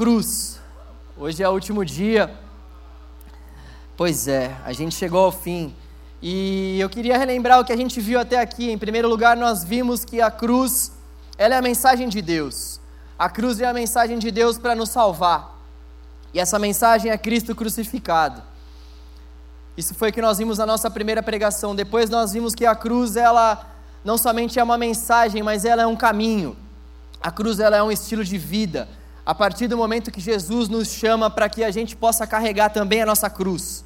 cruz. Hoje é o último dia. Pois é, a gente chegou ao fim. E eu queria relembrar o que a gente viu até aqui. Em primeiro lugar, nós vimos que a cruz, ela é a mensagem de Deus. A cruz é a mensagem de Deus para nos salvar. E essa mensagem é Cristo crucificado. Isso foi o que nós vimos na nossa primeira pregação. Depois nós vimos que a cruz, ela não somente é uma mensagem, mas ela é um caminho. A cruz ela é um estilo de vida. A partir do momento que Jesus nos chama para que a gente possa carregar também a nossa cruz.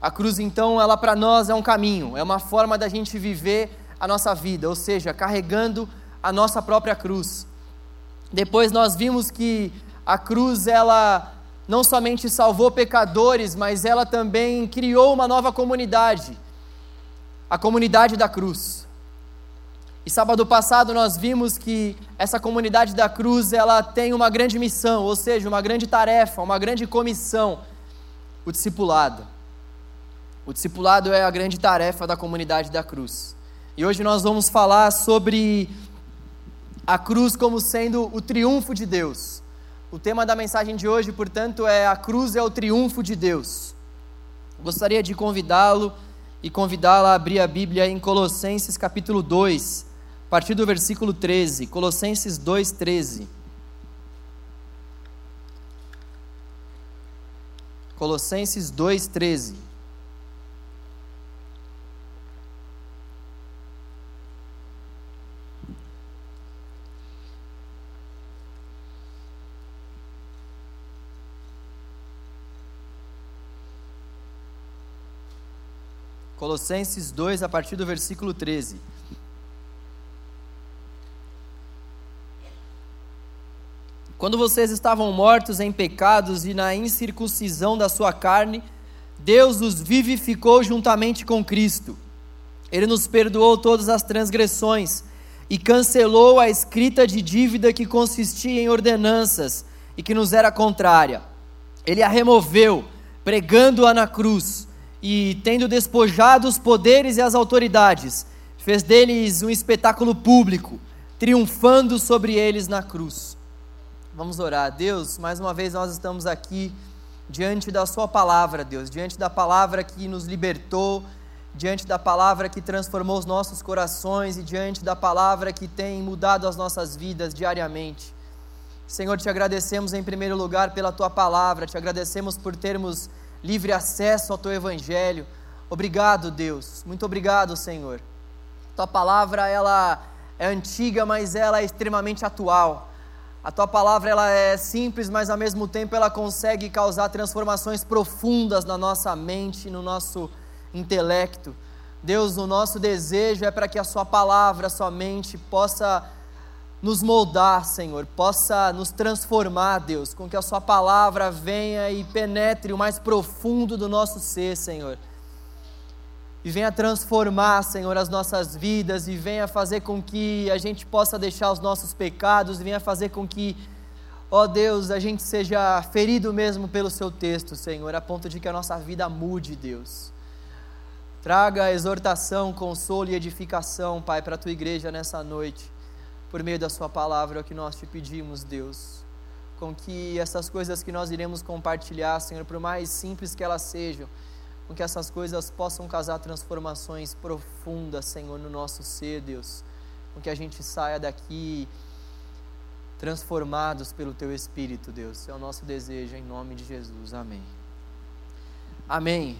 A cruz, então, ela para nós é um caminho, é uma forma da gente viver a nossa vida, ou seja, carregando a nossa própria cruz. Depois nós vimos que a cruz, ela não somente salvou pecadores, mas ela também criou uma nova comunidade, a comunidade da cruz. E sábado passado nós vimos que essa comunidade da cruz, ela tem uma grande missão, ou seja, uma grande tarefa, uma grande comissão, o discipulado. O discipulado é a grande tarefa da comunidade da cruz. E hoje nós vamos falar sobre a cruz como sendo o triunfo de Deus. O tema da mensagem de hoje, portanto, é a cruz é o triunfo de Deus. Gostaria de convidá-lo e convidá-la a abrir a Bíblia em Colossenses capítulo 2, a partir do versículo 13. Colossenses 2, 13. Colossenses 2, 13. Colossenses 2, a partir do versículo 13. Quando vocês estavam mortos em pecados e na incircuncisão da sua carne, Deus os vivificou juntamente com Cristo. Ele nos perdoou todas as transgressões e cancelou a escrita de dívida que consistia em ordenanças e que nos era contrária. Ele a removeu, pregando-a na cruz e, tendo despojado os poderes e as autoridades, fez deles um espetáculo público, triunfando sobre eles na cruz. Vamos orar. Deus, mais uma vez nós estamos aqui diante da Sua palavra, Deus, diante da palavra que nos libertou, diante da palavra que transformou os nossos corações e diante da palavra que tem mudado as nossas vidas diariamente. Senhor, te agradecemos em primeiro lugar pela Tua palavra, te agradecemos por termos livre acesso ao teu evangelho. Obrigado, Deus. Muito obrigado, Senhor. Tua palavra ela é antiga, mas ela é extremamente atual. A tua palavra ela é simples, mas ao mesmo tempo ela consegue causar transformações profundas na nossa mente, no nosso intelecto. Deus, o nosso desejo é para que a sua palavra somente possa nos moldar, Senhor, possa nos transformar, Deus, com que a Sua palavra venha e penetre o mais profundo do nosso ser, Senhor. E venha transformar, Senhor, as nossas vidas e venha fazer com que a gente possa deixar os nossos pecados e venha fazer com que, ó Deus, a gente seja ferido mesmo pelo Seu texto, Senhor, a ponto de que a nossa vida mude, Deus. Traga exortação, consolo e edificação, Pai, para a tua igreja nessa noite por meio da Sua palavra, é o que nós te pedimos, Deus. Com que essas coisas que nós iremos compartilhar, Senhor, por mais simples que elas sejam, com que essas coisas possam causar transformações profundas, Senhor, no nosso ser, Deus. Com que a gente saia daqui transformados pelo Teu Espírito, Deus. É o nosso desejo, em nome de Jesus. Amém. Amém.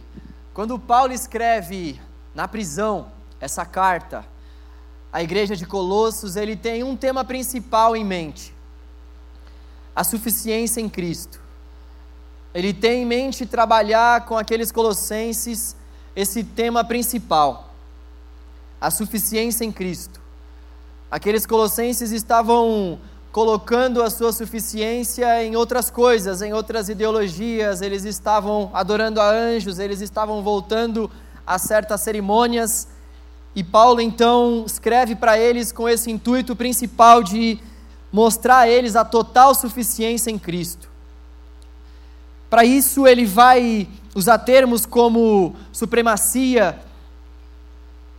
Quando Paulo escreve na prisão essa carta, a igreja de Colossos, ele tem um tema principal em mente: a suficiência em Cristo. Ele tem em mente trabalhar com aqueles colossenses esse tema principal, a suficiência em Cristo. Aqueles colossenses estavam colocando a sua suficiência em outras coisas, em outras ideologias, eles estavam adorando a anjos, eles estavam voltando a certas cerimônias e Paulo então escreve para eles com esse intuito principal de mostrar a eles a total suficiência em Cristo. Para isso, ele vai usar termos como supremacia,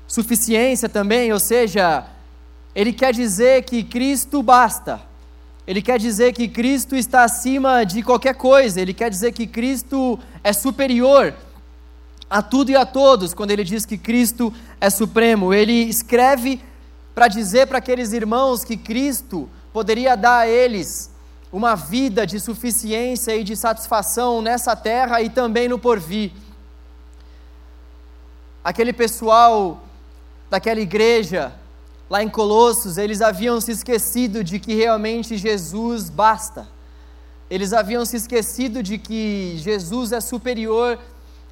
suficiência também, ou seja, ele quer dizer que Cristo basta. ele quer dizer que Cristo está acima de qualquer coisa, ele quer dizer que Cristo é superior a tudo e a todos, quando ele diz que Cristo é supremo. Ele escreve para dizer para aqueles irmãos que Cristo poderia dar a eles uma vida de suficiência e de satisfação nessa terra e também no porvir. Aquele pessoal daquela igreja lá em Colossos, eles haviam se esquecido de que realmente Jesus basta. Eles haviam se esquecido de que Jesus é superior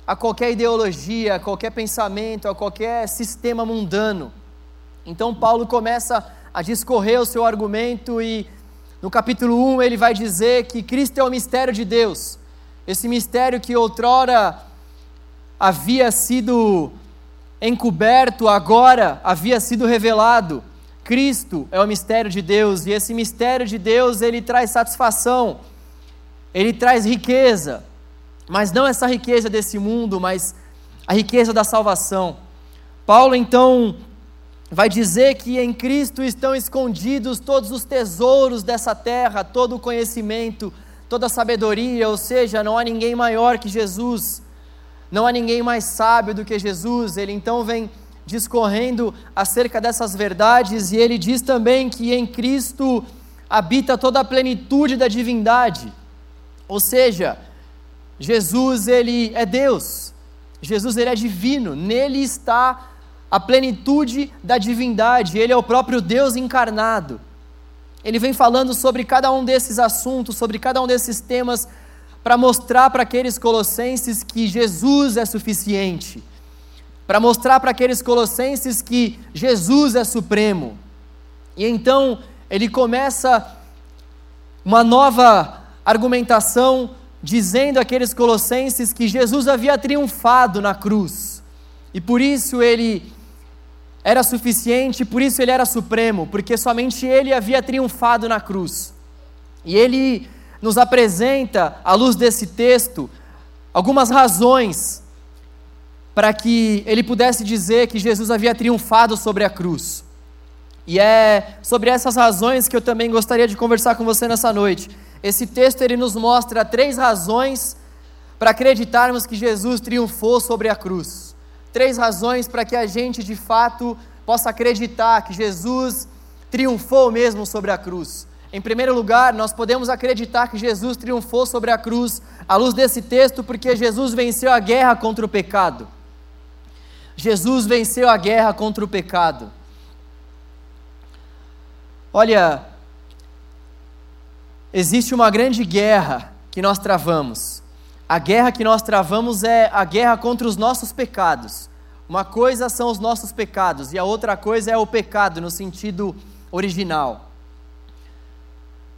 a qualquer ideologia, a qualquer pensamento, a qualquer sistema mundano. Então Paulo começa a discorrer o seu argumento e no capítulo 1 ele vai dizer que Cristo é o mistério de Deus. Esse mistério que outrora havia sido encoberto, agora havia sido revelado. Cristo é o mistério de Deus e esse mistério de Deus ele traz satisfação, ele traz riqueza, mas não essa riqueza desse mundo, mas a riqueza da salvação. Paulo então vai dizer que em Cristo estão escondidos todos os tesouros dessa terra, todo o conhecimento, toda a sabedoria, ou seja, não há ninguém maior que Jesus. Não há ninguém mais sábio do que Jesus. Ele então vem discorrendo acerca dessas verdades e ele diz também que em Cristo habita toda a plenitude da divindade. Ou seja, Jesus ele é Deus. Jesus ele é divino, nele está a plenitude da divindade, ele é o próprio Deus encarnado. Ele vem falando sobre cada um desses assuntos, sobre cada um desses temas para mostrar para aqueles colossenses que Jesus é suficiente, para mostrar para aqueles colossenses que Jesus é supremo. E então ele começa uma nova argumentação dizendo àqueles colossenses que Jesus havia triunfado na cruz. E por isso ele era suficiente, por isso ele era supremo, porque somente ele havia triunfado na cruz. E ele nos apresenta, à luz desse texto, algumas razões para que ele pudesse dizer que Jesus havia triunfado sobre a cruz. E é sobre essas razões que eu também gostaria de conversar com você nessa noite. Esse texto ele nos mostra três razões para acreditarmos que Jesus triunfou sobre a cruz. Três razões para que a gente de fato possa acreditar que Jesus triunfou mesmo sobre a cruz. Em primeiro lugar, nós podemos acreditar que Jesus triunfou sobre a cruz à luz desse texto, porque Jesus venceu a guerra contra o pecado. Jesus venceu a guerra contra o pecado. Olha, existe uma grande guerra que nós travamos. A guerra que nós travamos é a guerra contra os nossos pecados. Uma coisa são os nossos pecados e a outra coisa é o pecado no sentido original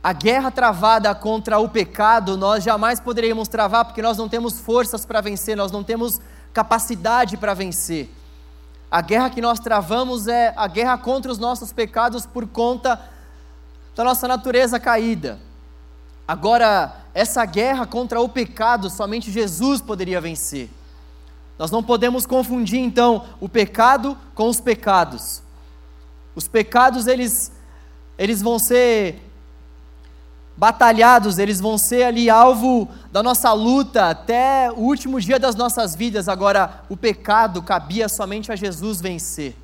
a guerra travada contra o pecado, nós jamais poderíamos travar porque nós não temos forças para vencer, nós não temos capacidade para vencer. A guerra que nós travamos é a guerra contra os nossos pecados por conta da nossa natureza caída. Agora, essa guerra contra o pecado, somente Jesus poderia vencer. Nós não podemos confundir então o pecado com os pecados. Os pecados eles eles vão ser batalhados, eles vão ser ali alvo da nossa luta até o último dia das nossas vidas. Agora, o pecado cabia somente a Jesus vencer.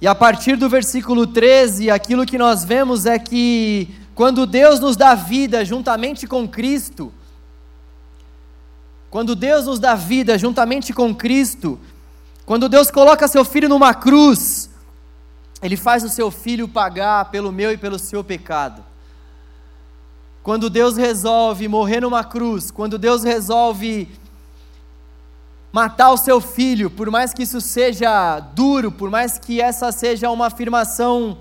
E a partir do versículo 13, aquilo que nós vemos é que quando Deus nos dá vida juntamente com Cristo, quando Deus nos dá vida juntamente com Cristo, quando Deus coloca seu filho numa cruz, ele faz o seu filho pagar pelo meu e pelo seu pecado. Quando Deus resolve morrer numa cruz, quando Deus resolve matar o seu filho, por mais que isso seja duro, por mais que essa seja uma afirmação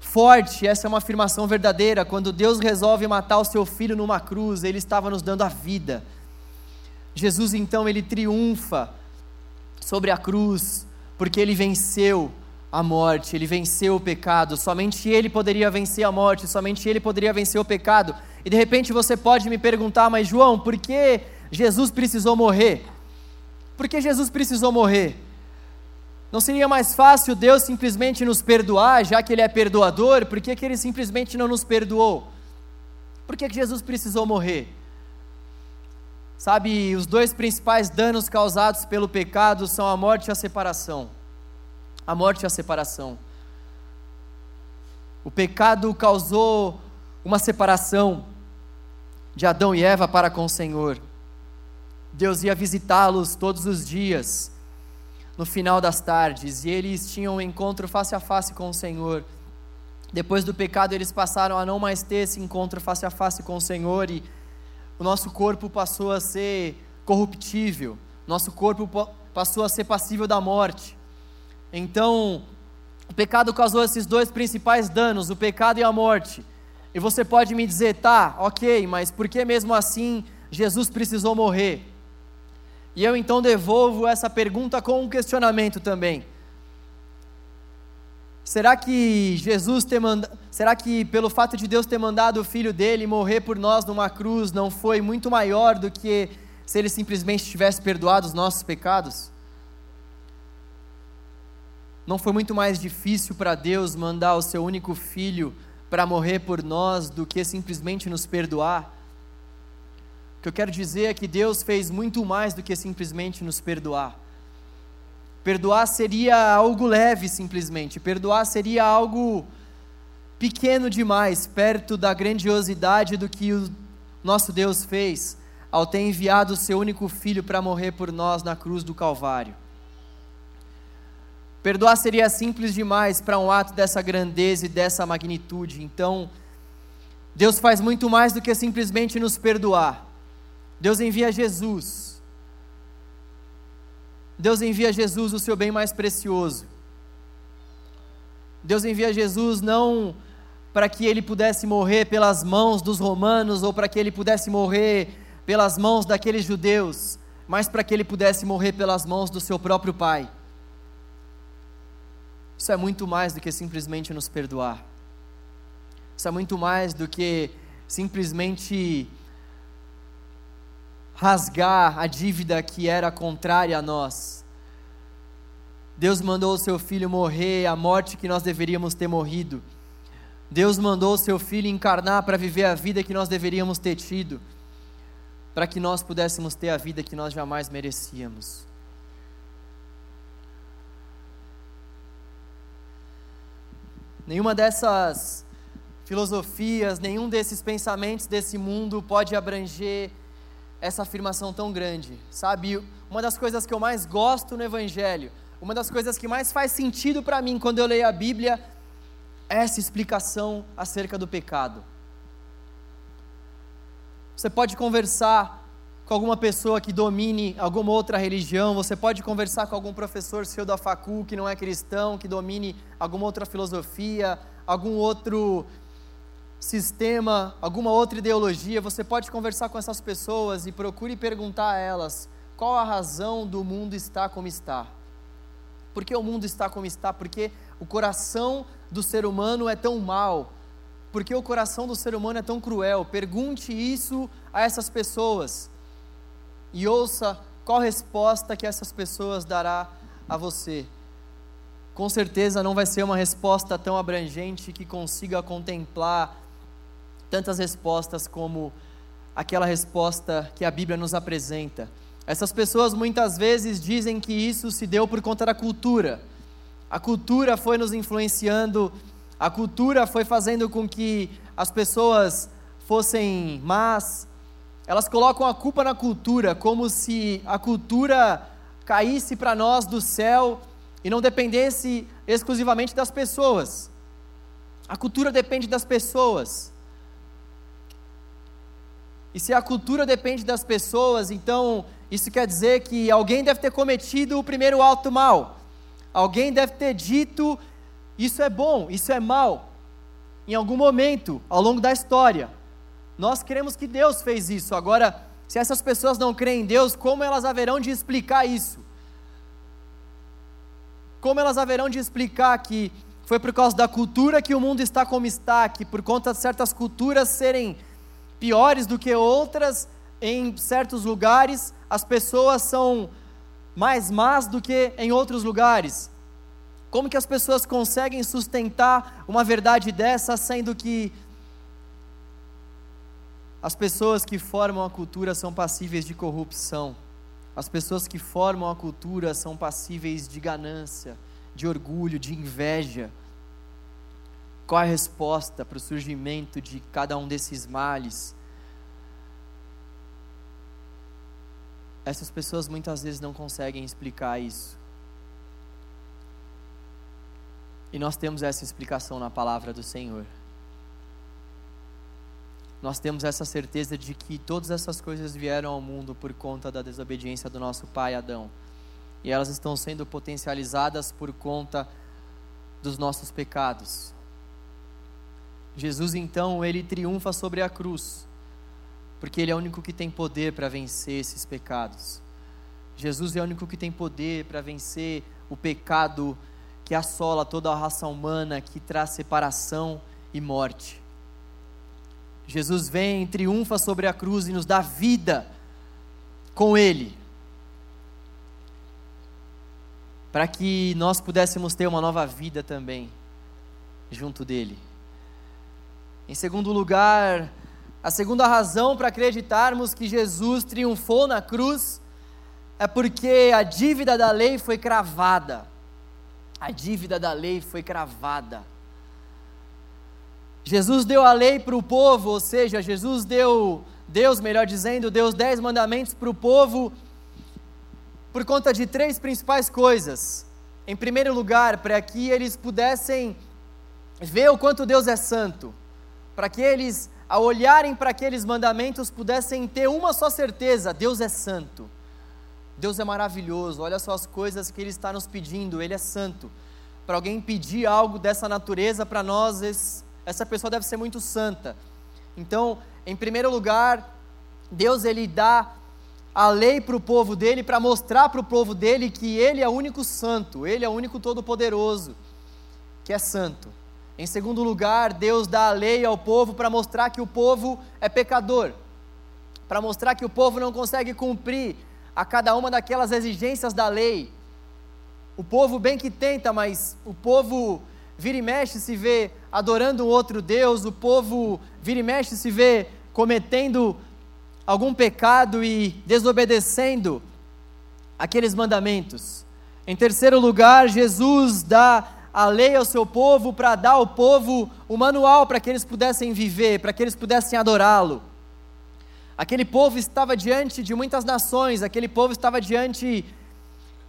forte, essa é uma afirmação verdadeira, quando Deus resolve matar o seu filho numa cruz, ele estava nos dando a vida. Jesus então ele triunfa sobre a cruz, porque ele venceu a morte, ele venceu o pecado, somente ele poderia vencer a morte, somente ele poderia vencer o pecado. E de repente você pode me perguntar, mas João, por que Jesus precisou morrer? Por que Jesus precisou morrer? Não seria mais fácil Deus simplesmente nos perdoar, já que Ele é perdoador? Por que, que Ele simplesmente não nos perdoou? Por que, que Jesus precisou morrer? Sabe, os dois principais danos causados pelo pecado são a morte e a separação. A morte e a separação. O pecado causou uma separação de Adão e Eva para com o Senhor. Deus ia visitá-los todos os dias, no final das tardes, e eles tinham um encontro face a face com o Senhor. Depois do pecado, eles passaram a não mais ter esse encontro face a face com o Senhor e o nosso corpo passou a ser corruptível, nosso corpo passou a ser passível da morte. Então, o pecado causou esses dois principais danos, o pecado e a morte. E você pode me dizer, tá, ok, mas por que mesmo assim Jesus precisou morrer? E eu então devolvo essa pergunta com um questionamento também. Será que Jesus ter manda... será que pelo fato de Deus ter mandado o filho dele morrer por nós numa cruz não foi muito maior do que se ele simplesmente tivesse perdoado os nossos pecados? Não foi muito mais difícil para Deus mandar o seu único filho para morrer por nós do que simplesmente nos perdoar? O que eu quero dizer é que Deus fez muito mais do que simplesmente nos perdoar. Perdoar seria algo leve, simplesmente. Perdoar seria algo pequeno demais, perto da grandiosidade do que o nosso Deus fez ao ter enviado o seu único filho para morrer por nós na cruz do Calvário. Perdoar seria simples demais para um ato dessa grandeza e dessa magnitude. Então, Deus faz muito mais do que simplesmente nos perdoar. Deus envia Jesus. Deus envia Jesus, o seu bem mais precioso. Deus envia Jesus não para que ele pudesse morrer pelas mãos dos romanos ou para que ele pudesse morrer pelas mãos daqueles judeus, mas para que ele pudesse morrer pelas mãos do seu próprio Pai. Isso é muito mais do que simplesmente nos perdoar. Isso é muito mais do que simplesmente rasgar a dívida que era contrária a nós. Deus mandou o seu filho morrer a morte que nós deveríamos ter morrido. Deus mandou o seu filho encarnar para viver a vida que nós deveríamos ter tido, para que nós pudéssemos ter a vida que nós jamais merecíamos. Nenhuma dessas filosofias, nenhum desses pensamentos desse mundo pode abranger essa afirmação tão grande, sabe? Uma das coisas que eu mais gosto no Evangelho, uma das coisas que mais faz sentido para mim quando eu leio a Bíblia, é essa explicação acerca do pecado. Você pode conversar com alguma pessoa que domine alguma outra religião, você pode conversar com algum professor seu da facul que não é cristão, que domine alguma outra filosofia, algum outro sistema, alguma outra ideologia, você pode conversar com essas pessoas e procure perguntar a elas qual a razão do mundo estar como está. Por que o mundo está como está? Porque o coração do ser humano é tão mau. Porque o coração do ser humano é tão cruel. Pergunte isso a essas pessoas e ouça qual resposta que essas pessoas dará a você. Com certeza não vai ser uma resposta tão abrangente que consiga contemplar tantas respostas como aquela resposta que a Bíblia nos apresenta. Essas pessoas muitas vezes dizem que isso se deu por conta da cultura. A cultura foi nos influenciando, a cultura foi fazendo com que as pessoas fossem más, elas colocam a culpa na cultura, como se a cultura caísse para nós do céu e não dependesse exclusivamente das pessoas. A cultura depende das pessoas. E se a cultura depende das pessoas, então isso quer dizer que alguém deve ter cometido o primeiro alto mal. Alguém deve ter dito: isso é bom, isso é mal, em algum momento ao longo da história. Nós queremos que Deus fez isso. Agora, se essas pessoas não creem em Deus, como elas haverão de explicar isso? Como elas haverão de explicar que foi por causa da cultura que o mundo está como está, que por conta de certas culturas serem piores do que outras, em certos lugares as pessoas são mais más do que em outros lugares. Como que as pessoas conseguem sustentar uma verdade dessa, sendo que as pessoas que formam a cultura são passíveis de corrupção? As pessoas que formam a cultura são passíveis de ganância, de orgulho, de inveja. Qual a resposta para o surgimento de cada um desses males? Essas pessoas muitas vezes não conseguem explicar isso. E nós temos essa explicação na palavra do Senhor. Nós temos essa certeza de que todas essas coisas vieram ao mundo por conta da desobediência do nosso pai Adão. E elas estão sendo potencializadas por conta dos nossos pecados. Jesus então, ele triunfa sobre a cruz, porque ele é o único que tem poder para vencer esses pecados. Jesus é o único que tem poder para vencer o pecado que assola toda a raça humana, que traz separação e morte. Jesus vem, triunfa sobre a cruz e nos dá vida com Ele, para que nós pudéssemos ter uma nova vida também, junto dEle. Em segundo lugar, a segunda razão para acreditarmos que Jesus triunfou na cruz é porque a dívida da lei foi cravada. A dívida da lei foi cravada. Jesus deu a lei para o povo, ou seja, Jesus deu, Deus, melhor dizendo, deu os dez mandamentos para o povo por conta de três principais coisas. Em primeiro lugar, para que eles pudessem ver o quanto Deus é santo, para que eles, ao olharem para aqueles mandamentos, pudessem ter uma só certeza: Deus é santo. Deus é maravilhoso, olha só as coisas que Ele está nos pedindo, Ele é santo. Para alguém pedir algo dessa natureza para nós, essa pessoa deve ser muito santa. Então, em primeiro lugar, Deus ele dá a lei para o povo dele para mostrar para o povo dele que ele é o único santo, ele é o único todo-poderoso, que é santo. Em segundo lugar, Deus dá a lei ao povo para mostrar que o povo é pecador, para mostrar que o povo não consegue cumprir a cada uma daquelas exigências da lei. O povo bem que tenta, mas o povo vira e mexe se vê adorando um outro Deus, o povo vira e mexe se vê cometendo algum pecado e desobedecendo aqueles mandamentos. Em terceiro lugar, Jesus dá a lei ao seu povo para dar ao povo o manual para que eles pudessem viver, para que eles pudessem adorá-lo. Aquele povo estava diante de muitas nações, aquele povo estava diante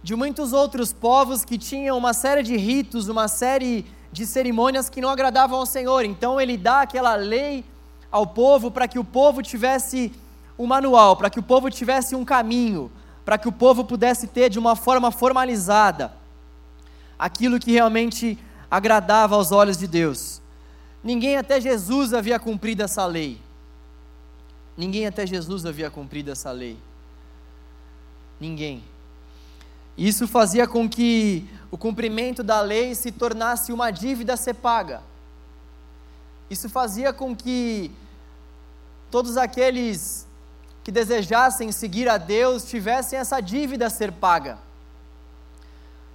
de muitos outros povos que tinham uma série de ritos, uma série de cerimônias que não agradavam ao Senhor. Então ele dá aquela lei ao povo para que o povo tivesse um manual, para que o povo tivesse um caminho, para que o povo pudesse ter de uma forma formalizada aquilo que realmente agradava aos olhos de Deus. Ninguém até Jesus havia cumprido essa lei. Ninguém até Jesus havia cumprido essa lei. Ninguém. Isso fazia com que o cumprimento da lei se tornasse uma dívida a ser paga. Isso fazia com que todos aqueles que desejassem seguir a Deus tivessem essa dívida a ser paga.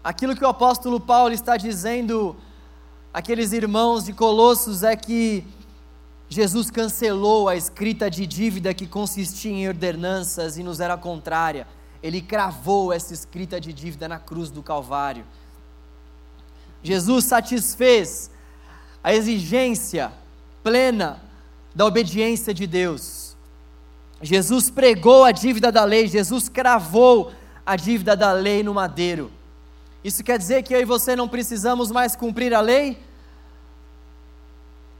Aquilo que o apóstolo Paulo está dizendo àqueles irmãos de Colossos é que Jesus cancelou a escrita de dívida que consistia em ordenanças e nos era contrária. Ele cravou essa escrita de dívida na cruz do Calvário. Jesus satisfez a exigência plena da obediência de Deus. Jesus pregou a dívida da lei, Jesus cravou a dívida da lei no madeiro. Isso quer dizer que eu e você não precisamos mais cumprir a lei?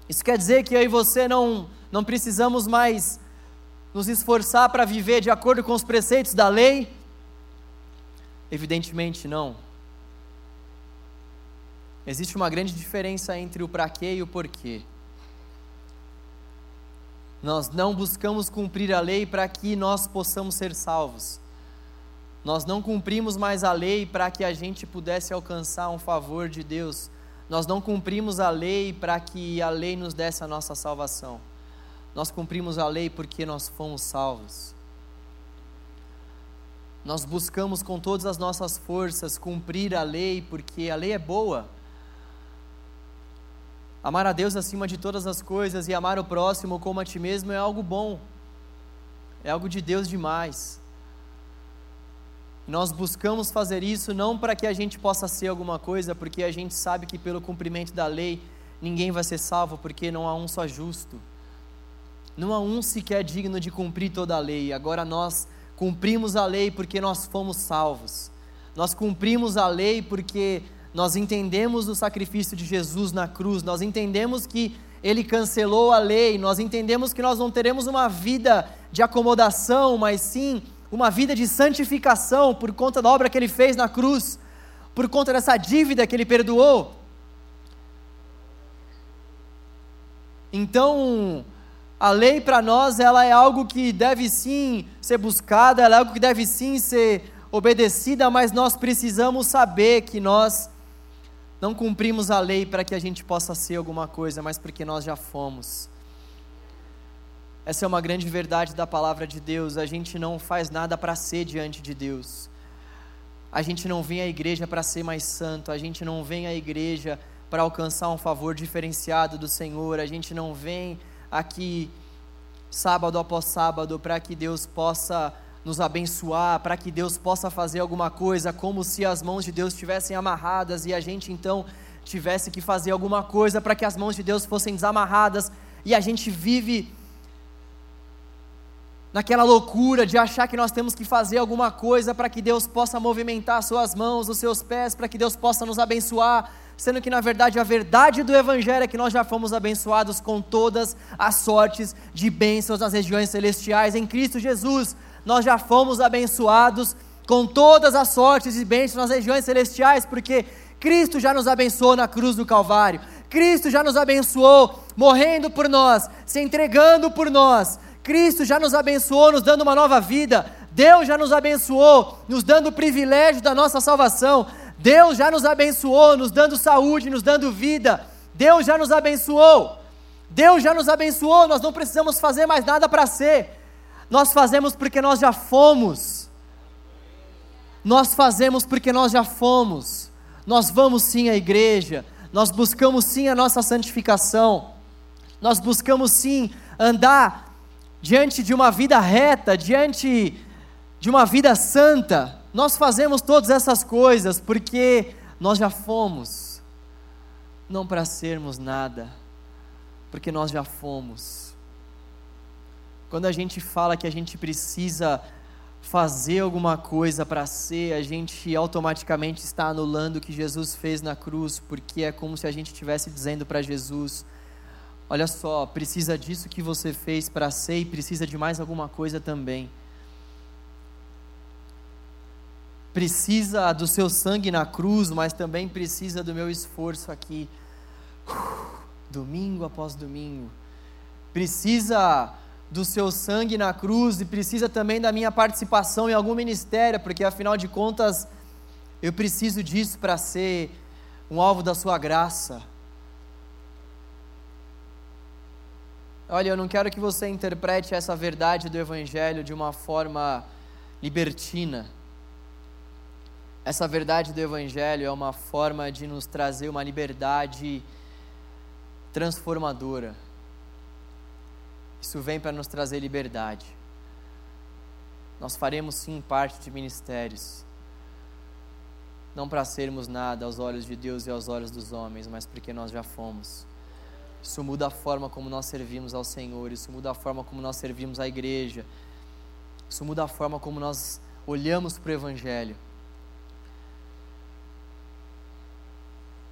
Isso quer dizer que eu e você não, não precisamos mais nos esforçar para viver de acordo com os preceitos da lei? Evidentemente não. Existe uma grande diferença entre o para quê e o porquê. Nós não buscamos cumprir a lei para que nós possamos ser salvos. Nós não cumprimos mais a lei para que a gente pudesse alcançar um favor de Deus. Nós não cumprimos a lei para que a lei nos desse a nossa salvação. Nós cumprimos a lei porque nós fomos salvos. nós buscamos com todas as nossas forças cumprir a lei, porque a lei é boa. Amar a Deus acima de todas as coisas e amar o próximo como a ti mesmo é algo bom, é algo de Deus demais. Nós buscamos fazer isso não para que a gente possa ser alguma coisa, porque a gente sabe que pelo cumprimento da lei ninguém vai ser salvo, porque não há um só justo. Não há um sequer digno de cumprir toda a lei. Agora nós cumprimos a lei porque nós fomos salvos. Nós cumprimos a lei porque nós entendemos o sacrifício de Jesus na cruz, nós entendemos que ele cancelou a lei, nós entendemos que nós não teremos uma vida de acomodação, mas sim uma vida de santificação por conta da obra que ele fez na cruz, por conta dessa dívida que ele perdoou. Então, a lei para nós, ela é algo que deve sim ser buscada, ela é algo que deve sim ser obedecida, mas nós precisamos saber que nós não cumprimos a lei para que a gente possa ser alguma coisa, mas porque nós já fomos. Essa é uma grande verdade da palavra de Deus. A gente não faz nada para ser diante de Deus. A gente não vem à igreja para ser mais santo. A gente não vem à igreja para alcançar um favor diferenciado do Senhor. A gente não vem aqui sábado após sábado para que Deus possa nos abençoar, para que Deus possa fazer alguma coisa, como se as mãos de Deus estivessem amarradas e a gente então tivesse que fazer alguma coisa para que as mãos de Deus fossem desamarradas e a gente vive naquela loucura de achar que nós temos que fazer alguma coisa para que Deus possa movimentar as suas mãos, os seus pés, para que Deus possa nos abençoar sendo que na verdade a verdade do Evangelho é que nós já fomos abençoados com todas as sortes de bênçãos nas regiões celestiais em Cristo Jesus. Nós já fomos abençoados com todas as sortes e bênçãos nas regiões celestiais, porque Cristo já nos abençoou na cruz do Calvário. Cristo já nos abençoou morrendo por nós, se entregando por nós. Cristo já nos abençoou, nos dando uma nova vida. Deus já nos abençoou, nos dando o privilégio da nossa salvação. Deus já nos abençoou, nos dando saúde, nos dando vida. Deus já nos abençoou. Deus já nos abençoou, nós não precisamos fazer mais nada para ser. Nós fazemos porque nós já fomos. Nós fazemos porque nós já fomos. Nós vamos sim à igreja. Nós buscamos sim a nossa santificação. Nós buscamos sim andar diante de uma vida reta, diante de uma vida santa. Nós fazemos todas essas coisas porque nós já fomos, não para sermos nada, porque nós já fomos. Quando a gente fala que a gente precisa fazer alguma coisa para ser, a gente automaticamente está anulando o que Jesus fez na cruz, porque é como se a gente estivesse dizendo para Jesus: Olha só, precisa disso que você fez para ser e precisa de mais alguma coisa também. precisa do seu sangue na cruz, mas também precisa do meu esforço aqui, domingo após domingo. Precisa do seu sangue na cruz e precisa também da minha participação em algum ministério, porque afinal de contas eu preciso disso para ser um alvo da sua graça. Olha, eu não quero que você interprete essa verdade do Evangelho de uma forma libertina. Essa verdade do Evangelho é uma forma de nos trazer uma liberdade transformadora. Isso vem para nos trazer liberdade. Nós faremos sim parte de ministérios, não para sermos nada aos olhos de Deus e aos olhos dos homens, mas porque nós já fomos. Isso muda a forma como nós servimos ao Senhor, isso muda a forma como nós servimos à igreja, isso muda a forma como nós olhamos para o Evangelho.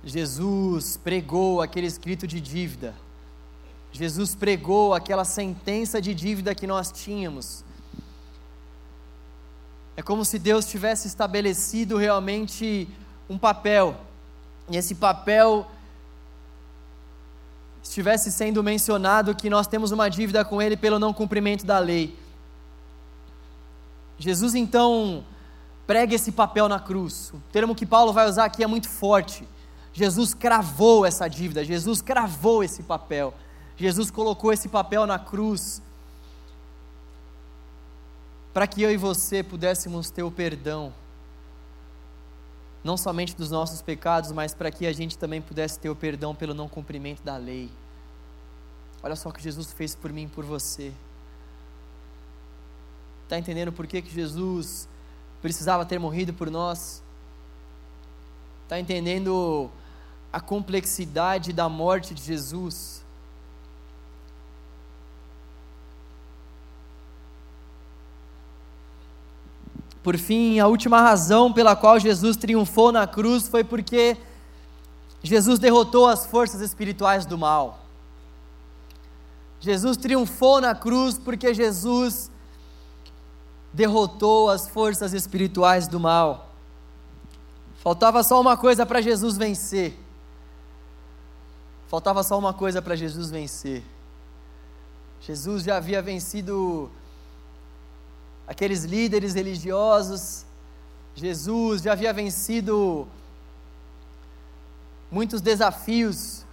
Jesus pregou aquele escrito de dívida. Jesus pregou aquela sentença de dívida que nós tínhamos. É como se Deus tivesse estabelecido realmente um papel, e esse papel estivesse sendo mencionado que nós temos uma dívida com Ele pelo não cumprimento da lei. Jesus então prega esse papel na cruz. O termo que Paulo vai usar aqui é muito forte. Jesus cravou essa dívida, Jesus cravou esse papel, Jesus colocou esse papel na cruz. para que eu e você pudéssemos ter o perdão, não somente dos nossos pecados, mas para que a gente também pudesse ter o perdão pelo não cumprimento da lei. Olha só o que Jesus fez por mim e por você. Está entendendo por que, que Jesus precisava ter morrido por nós? Está entendendo a complexidade da morte de Jesus? Por fim, a última razão pela qual Jesus triunfou na cruz foi porque Jesus derrotou as forças espirituais do mal. Jesus triunfou na cruz porque Jesus derrotou as forças espirituais do mal. Faltava só uma coisa para Jesus vencer. Faltava só uma coisa para Jesus vencer. Jesus já havia vencido aqueles líderes religiosos. Jesus já havia vencido muitos desafios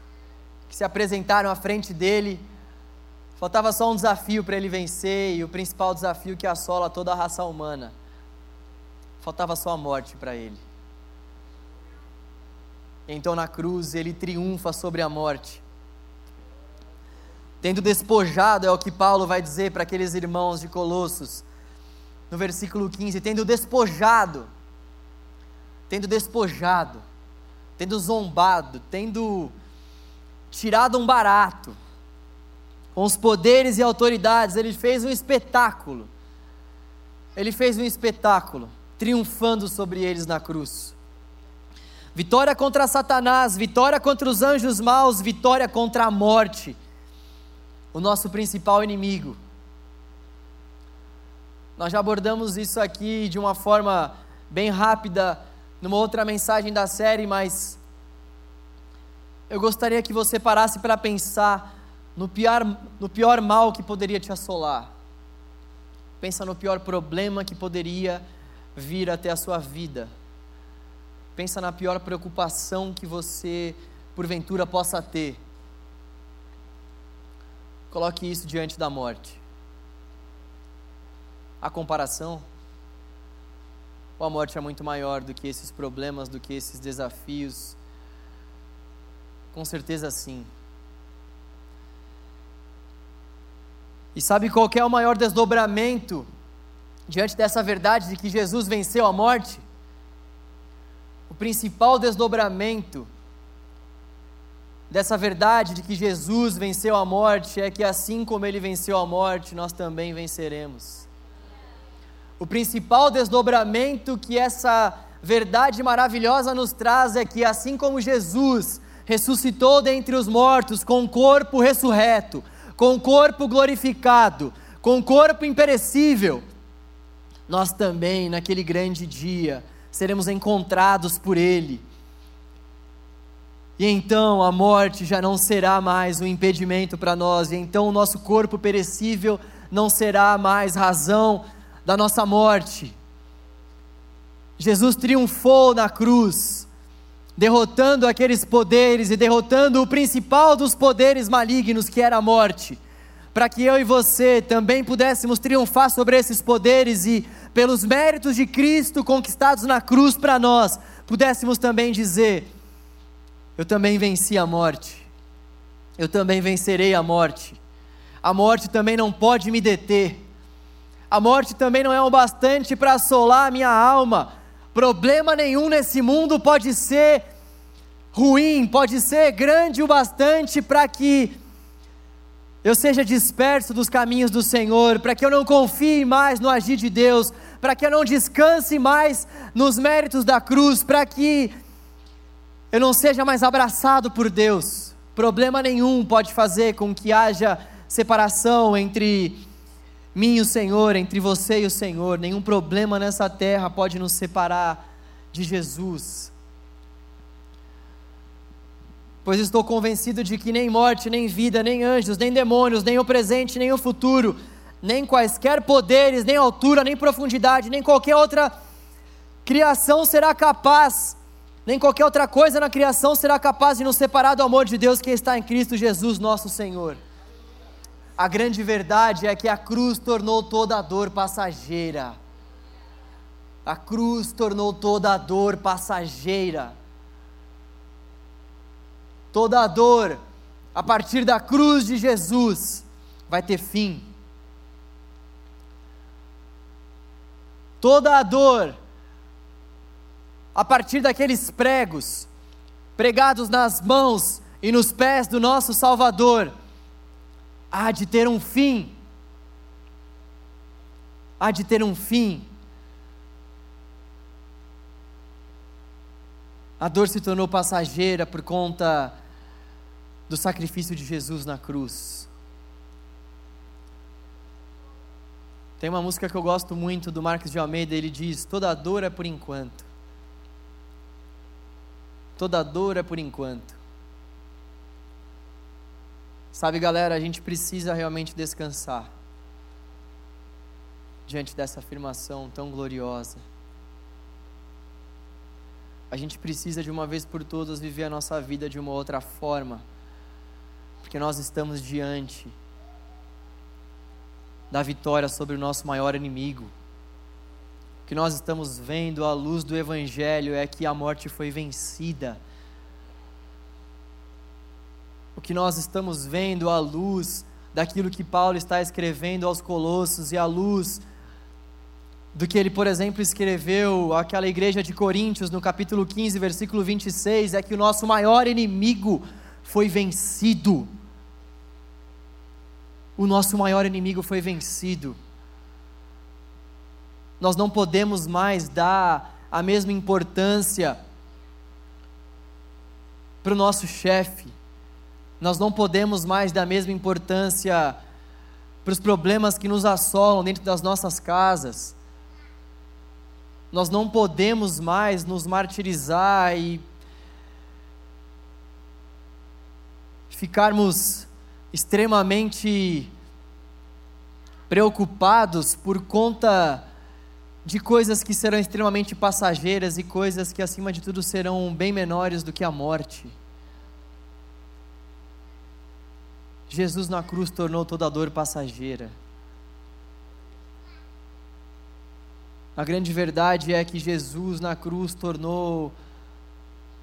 que se apresentaram à frente dele. Faltava só um desafio para ele vencer, e o principal desafio que assola toda a raça humana. Faltava só a morte para ele. Então na cruz ele triunfa sobre a morte. Tendo despojado, é o que Paulo vai dizer para aqueles irmãos de Colossos, no versículo 15: tendo despojado, tendo despojado, tendo zombado, tendo tirado um barato, com os poderes e autoridades, ele fez um espetáculo. Ele fez um espetáculo, triunfando sobre eles na cruz. Vitória contra Satanás, vitória contra os anjos maus, vitória contra a morte, o nosso principal inimigo. Nós já abordamos isso aqui de uma forma bem rápida numa outra mensagem da série, mas eu gostaria que você parasse para pensar no pior, no pior mal que poderia te assolar. Pensa no pior problema que poderia vir até a sua vida. Pensa na pior preocupação que você, porventura, possa ter. Coloque isso diante da morte a comparação, ou a morte é muito maior do que esses problemas, do que esses desafios? Com certeza sim. E sabe qual é o maior desdobramento diante dessa verdade de que Jesus venceu a morte? O principal desdobramento dessa verdade de que Jesus venceu a morte é que assim como ele venceu a morte, nós também venceremos. O principal desdobramento que essa verdade maravilhosa nos traz é que, assim como Jesus ressuscitou dentre os mortos com o corpo ressurreto, com o corpo glorificado, com o corpo imperecível, nós também, naquele grande dia, seremos encontrados por Ele. E então a morte já não será mais um impedimento para nós, e então o nosso corpo perecível não será mais razão da nossa morte. Jesus triunfou na cruz, derrotando aqueles poderes e derrotando o principal dos poderes malignos, que era a morte, para que eu e você também pudéssemos triunfar sobre esses poderes e, pelos méritos de Cristo conquistados na cruz para nós, pudéssemos também dizer: Eu também venci a morte, eu também vencerei a morte, a morte também não pode me deter a morte também não é o bastante para assolar a minha alma. Problema nenhum nesse mundo pode ser ruim, pode ser grande o bastante para que eu seja disperso dos caminhos do Senhor, para que eu não confie mais no agir de Deus, para que eu não descanse mais nos méritos da cruz, para que eu não seja mais abraçado por Deus. Problema nenhum pode fazer com que haja separação entre mim e o Senhor, entre você e o Senhor. Nenhum problema nessa terra pode nos separar de Jesus. Pois estou convencido de que nem morte, nem vida, nem anjos, nem demônios, nem o presente, nem o futuro, nem quaisquer poderes, nem altura, nem profundidade, nem qualquer outra criação será capaz, nem qualquer outra coisa na criação será capaz de nos separar do amor de Deus que está em Cristo Jesus, nosso Senhor. A grande verdade é que a cruz tornou toda a dor passageira. A cruz tornou toda a dor passageira. Toda a dor, a partir da cruz de Jesus, vai ter fim. Toda a dor, a partir daqueles pregos, pregados nas mãos e nos pés do nosso Salvador, há de ter um fim. Há de ter um fim. A dor se tornou passageira por conta do sacrifício de Jesus na cruz. Tem uma música que eu gosto muito do Marcos de Almeida, ele diz: Toda dor é por enquanto. Toda dor é por enquanto. Sabe, galera, a gente precisa realmente descansar diante dessa afirmação tão gloriosa. A gente precisa de uma vez por todas viver a nossa vida de uma outra forma, porque nós estamos diante da vitória sobre o nosso maior inimigo. O que nós estamos vendo à luz do Evangelho é que a morte foi vencida. O que nós estamos vendo à luz daquilo que Paulo está escrevendo aos Colossos e à luz do que ele, por exemplo, escreveu àquela igreja de Coríntios no capítulo 15, versículo 26, é que o nosso maior inimigo foi vencido. O nosso maior inimigo foi vencido. Nós não podemos mais dar a mesma importância para o nosso chefe. Nós não podemos mais dar a mesma importância para os problemas que nos assolam dentro das nossas casas nós não podemos mais nos martirizar e ficarmos extremamente preocupados por conta de coisas que serão extremamente passageiras e coisas que, acima de tudo, serão bem menores do que a morte. Jesus na cruz tornou toda a dor passageira. A grande verdade é que Jesus na cruz tornou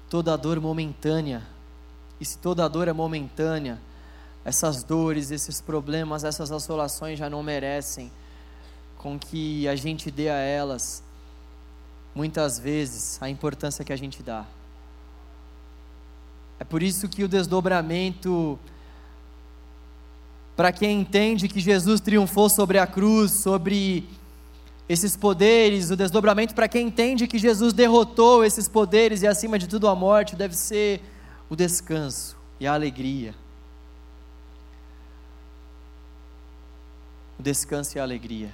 toda a dor momentânea. E se toda a dor é momentânea, essas dores, esses problemas, essas assolações já não merecem com que a gente dê a elas, muitas vezes, a importância que a gente dá. É por isso que o desdobramento, para quem entende que Jesus triunfou sobre a cruz, sobre esses poderes, o desdobramento para quem entende que Jesus derrotou esses poderes e, acima de tudo, a morte, deve ser o descanso e a alegria. O descanso e a alegria.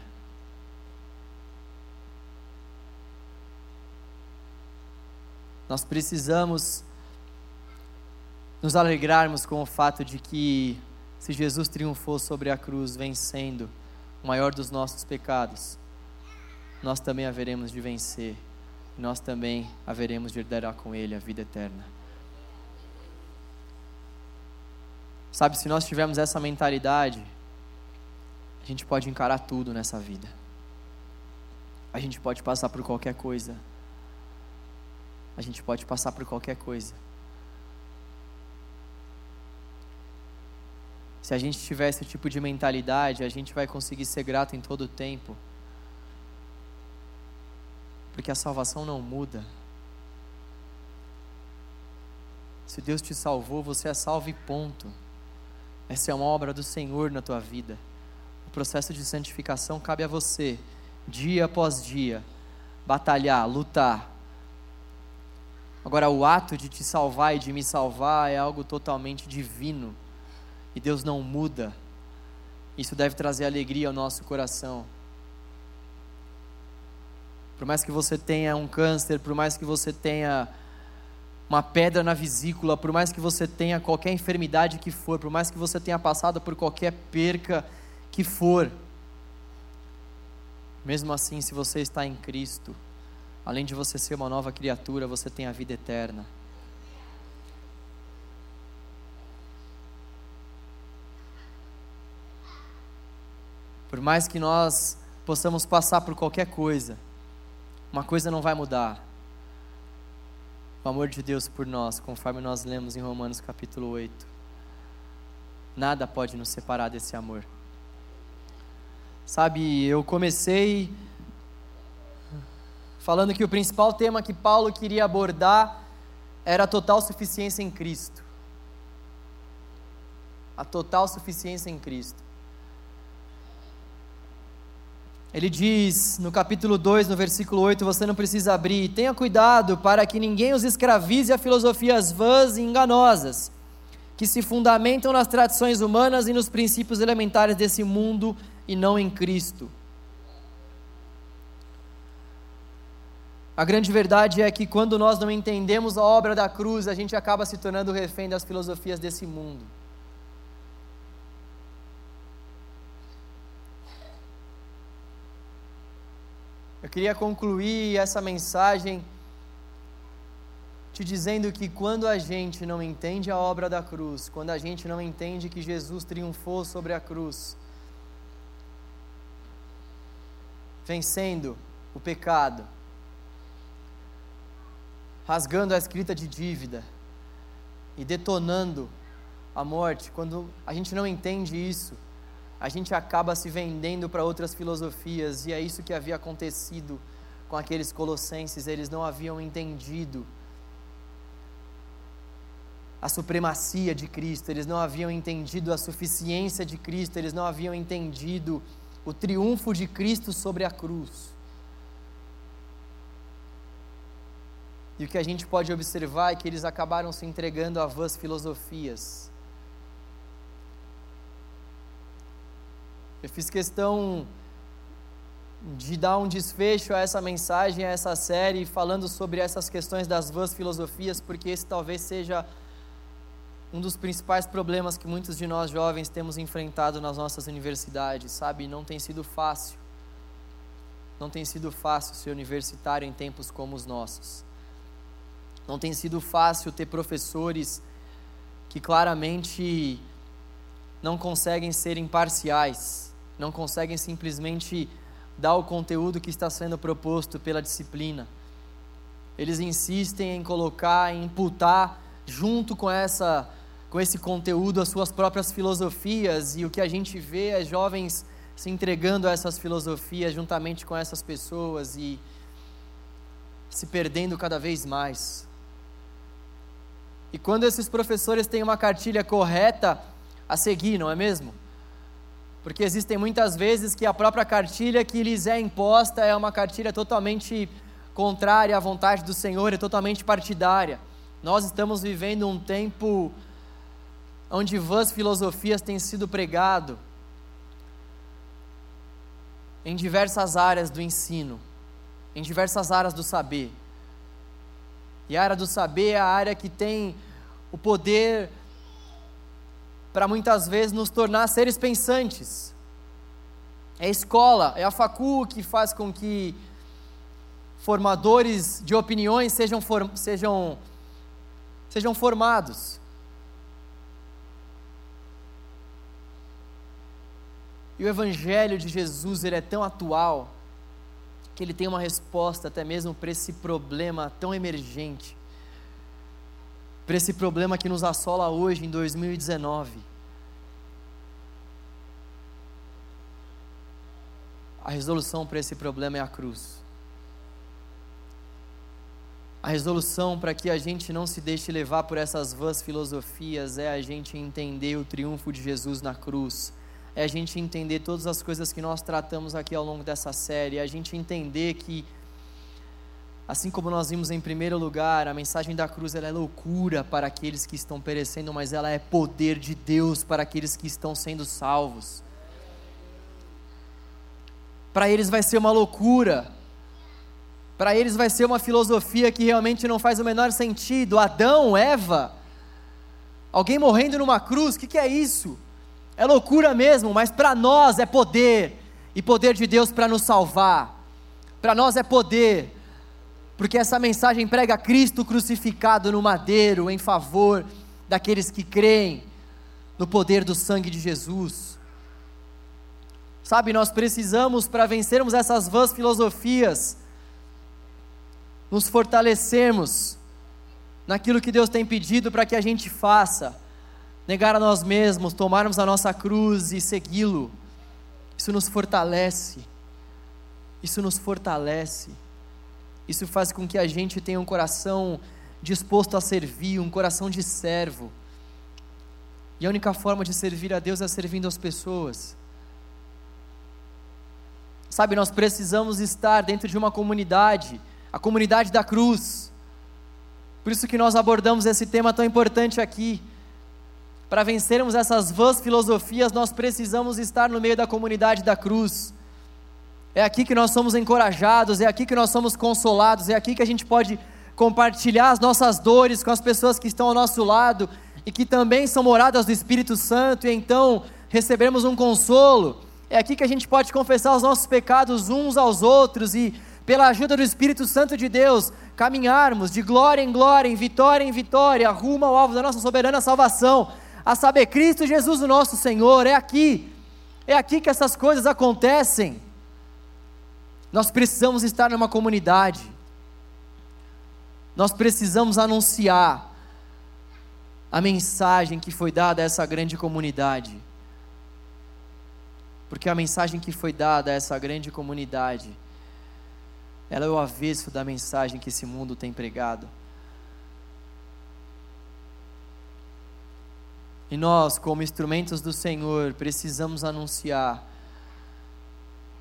Nós precisamos nos alegrarmos com o fato de que, se Jesus triunfou sobre a cruz, vencendo o maior dos nossos pecados, nós também haveremos de vencer, nós também haveremos de herdar com Ele a vida eterna. Sabe, se nós tivermos essa mentalidade, a gente pode encarar tudo nessa vida. A gente pode passar por qualquer coisa. A gente pode passar por qualquer coisa. Se a gente tiver esse tipo de mentalidade, a gente vai conseguir ser grato em todo o tempo porque a salvação não muda. Se Deus te salvou, você é salvo e ponto. Essa é uma obra do Senhor na tua vida. O processo de santificação cabe a você, dia após dia, batalhar, lutar. Agora, o ato de te salvar e de me salvar é algo totalmente divino. E Deus não muda. Isso deve trazer alegria ao nosso coração. Por mais que você tenha um câncer, por mais que você tenha uma pedra na vesícula, por mais que você tenha qualquer enfermidade que for, por mais que você tenha passado por qualquer perca que for, mesmo assim, se você está em Cristo, além de você ser uma nova criatura, você tem a vida eterna. Por mais que nós possamos passar por qualquer coisa, uma coisa não vai mudar. O amor de Deus por nós, conforme nós lemos em Romanos capítulo 8. Nada pode nos separar desse amor. Sabe, eu comecei falando que o principal tema que Paulo queria abordar era a total suficiência em Cristo. A total suficiência em Cristo. Ele diz no capítulo 2, no versículo 8: Você não precisa abrir, tenha cuidado para que ninguém os escravize a filosofias vãs e enganosas, que se fundamentam nas tradições humanas e nos princípios elementares desse mundo e não em Cristo. A grande verdade é que quando nós não entendemos a obra da cruz, a gente acaba se tornando refém das filosofias desse mundo. Eu queria concluir essa mensagem te dizendo que quando a gente não entende a obra da cruz, quando a gente não entende que Jesus triunfou sobre a cruz, vencendo o pecado, rasgando a escrita de dívida e detonando a morte, quando a gente não entende isso, a gente acaba se vendendo para outras filosofias, e é isso que havia acontecido com aqueles colossenses, eles não haviam entendido a supremacia de Cristo, eles não haviam entendido a suficiência de Cristo, eles não haviam entendido o triunfo de Cristo sobre a cruz. E o que a gente pode observar é que eles acabaram se entregando a vãs filosofias Eu fiz questão de dar um desfecho a essa mensagem, a essa série, falando sobre essas questões das vãs filosofias, porque esse talvez seja um dos principais problemas que muitos de nós jovens temos enfrentado nas nossas universidades, sabe? Não tem sido fácil. Não tem sido fácil ser universitário em tempos como os nossos. Não tem sido fácil ter professores que claramente não conseguem ser imparciais não conseguem simplesmente dar o conteúdo que está sendo proposto pela disciplina. Eles insistem em colocar, em imputar junto com essa com esse conteúdo as suas próprias filosofias e o que a gente vê é jovens se entregando a essas filosofias juntamente com essas pessoas e se perdendo cada vez mais. E quando esses professores têm uma cartilha correta a seguir, não é mesmo? Porque existem muitas vezes que a própria cartilha que lhes é imposta é uma cartilha totalmente contrária à vontade do Senhor, é totalmente partidária. Nós estamos vivendo um tempo onde vãs filosofias têm sido pregado em diversas áreas do ensino, em diversas áreas do saber. E a área do saber é a área que tem o poder para muitas vezes nos tornar seres pensantes. É a escola, é a facu que faz com que formadores de opiniões sejam, sejam, sejam formados. E o Evangelho de Jesus ele é tão atual que ele tem uma resposta até mesmo para esse problema tão emergente para esse problema que nos assola hoje em 2019. A resolução para esse problema é a cruz. A resolução para que a gente não se deixe levar por essas vãs filosofias é a gente entender o triunfo de Jesus na cruz. É a gente entender todas as coisas que nós tratamos aqui ao longo dessa série. É a gente entender que Assim como nós vimos em primeiro lugar, a mensagem da cruz é loucura para aqueles que estão perecendo, mas ela é poder de Deus para aqueles que estão sendo salvos. Para eles vai ser uma loucura, para eles vai ser uma filosofia que realmente não faz o menor sentido. Adão, Eva, alguém morrendo numa cruz, o que, que é isso? É loucura mesmo, mas para nós é poder, e poder de Deus para nos salvar. Para nós é poder porque essa mensagem prega Cristo crucificado no madeiro em favor daqueles que creem no poder do sangue de Jesus. Sabe, nós precisamos, para vencermos essas vãs filosofias, nos fortalecermos naquilo que Deus tem pedido para que a gente faça, negar a nós mesmos, tomarmos a nossa cruz e segui-lo. Isso nos fortalece. Isso nos fortalece. Isso faz com que a gente tenha um coração disposto a servir, um coração de servo. E a única forma de servir a Deus é servindo as pessoas. Sabe, nós precisamos estar dentro de uma comunidade, a comunidade da cruz. Por isso que nós abordamos esse tema tão importante aqui. Para vencermos essas vãs filosofias, nós precisamos estar no meio da comunidade da cruz. É aqui que nós somos encorajados, é aqui que nós somos consolados, é aqui que a gente pode compartilhar as nossas dores com as pessoas que estão ao nosso lado e que também são moradas do Espírito Santo, e então recebermos um consolo. É aqui que a gente pode confessar os nossos pecados uns aos outros e, pela ajuda do Espírito Santo de Deus, caminharmos de glória em glória, em vitória em vitória, rumo ao alvo da nossa soberana salvação, a saber, Cristo Jesus, o nosso Senhor. É aqui, é aqui que essas coisas acontecem. Nós precisamos estar numa comunidade, nós precisamos anunciar a mensagem que foi dada a essa grande comunidade. Porque a mensagem que foi dada a essa grande comunidade, ela é o avesso da mensagem que esse mundo tem pregado. E nós, como instrumentos do Senhor, precisamos anunciar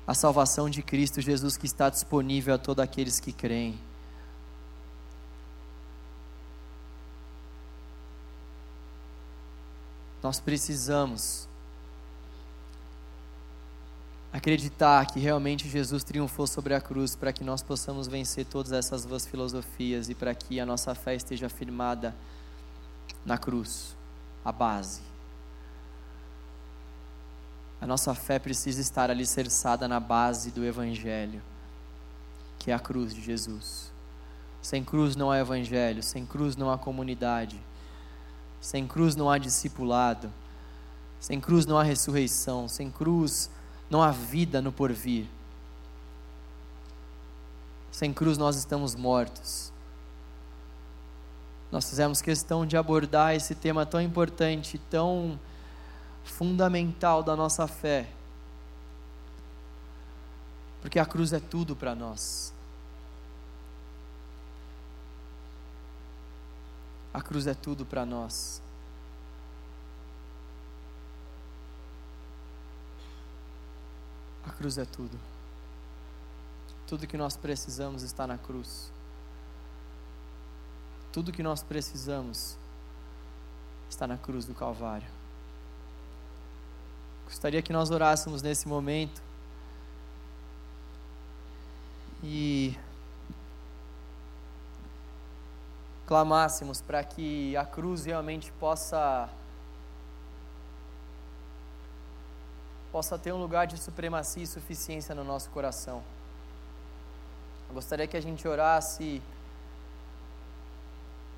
a salvação de Cristo Jesus que está disponível a todos aqueles que creem. Nós precisamos acreditar que realmente Jesus triunfou sobre a cruz para que nós possamos vencer todas essas duas filosofias e para que a nossa fé esteja firmada na cruz, a base. A nossa fé precisa estar alicerçada na base do Evangelho, que é a cruz de Jesus. Sem cruz não há Evangelho, sem cruz não há comunidade. Sem cruz não há discipulado. Sem cruz não há ressurreição. Sem cruz não há vida no porvir. Sem cruz nós estamos mortos. Nós fizemos questão de abordar esse tema tão importante, tão fundamental da nossa fé. Porque a cruz é tudo para nós. A cruz é tudo para nós. A cruz é tudo. Tudo que nós precisamos está na cruz. Tudo que nós precisamos está na cruz do Calvário. Gostaria que nós orássemos nesse momento e clamássemos para que a cruz realmente possa possa ter um lugar de supremacia e suficiência no nosso coração. Eu gostaria que a gente orasse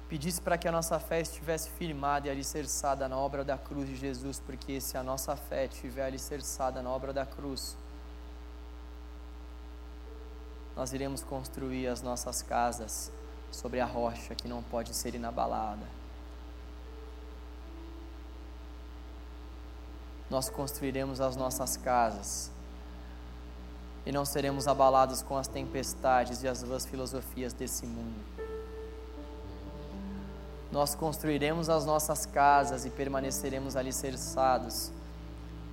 pedisse para que a nossa fé estivesse firmada e alicerçada na obra da cruz de Jesus, porque se a nossa fé estiver alicerçada na obra da cruz, nós iremos construir as nossas casas sobre a rocha que não pode ser inabalada. Nós construiremos as nossas casas e não seremos abalados com as tempestades e as vãs filosofias desse mundo. Nós construiremos as nossas casas e permaneceremos alicerçados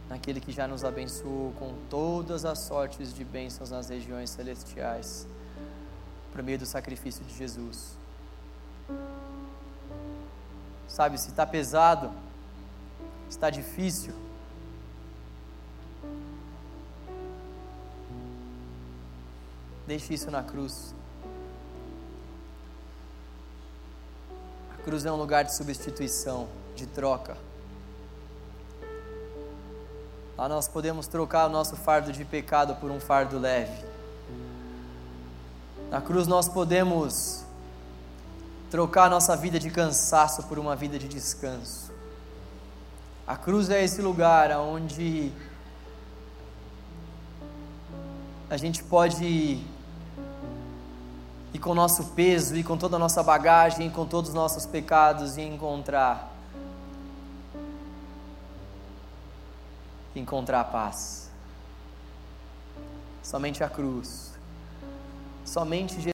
naquele que já nos abençoou com todas as sortes de bênçãos nas regiões celestiais por meio do sacrifício de Jesus. Sabe, se está pesado, está difícil, deixe isso na cruz. Cruz é um lugar de substituição, de troca. Lá nós podemos trocar o nosso fardo de pecado por um fardo leve. Na cruz nós podemos trocar nossa vida de cansaço por uma vida de descanso. A cruz é esse lugar onde a gente pode com o nosso peso, e com toda a nossa bagagem, com todos os nossos pecados e encontrar encontrar paz. Somente a cruz. Somente Jesus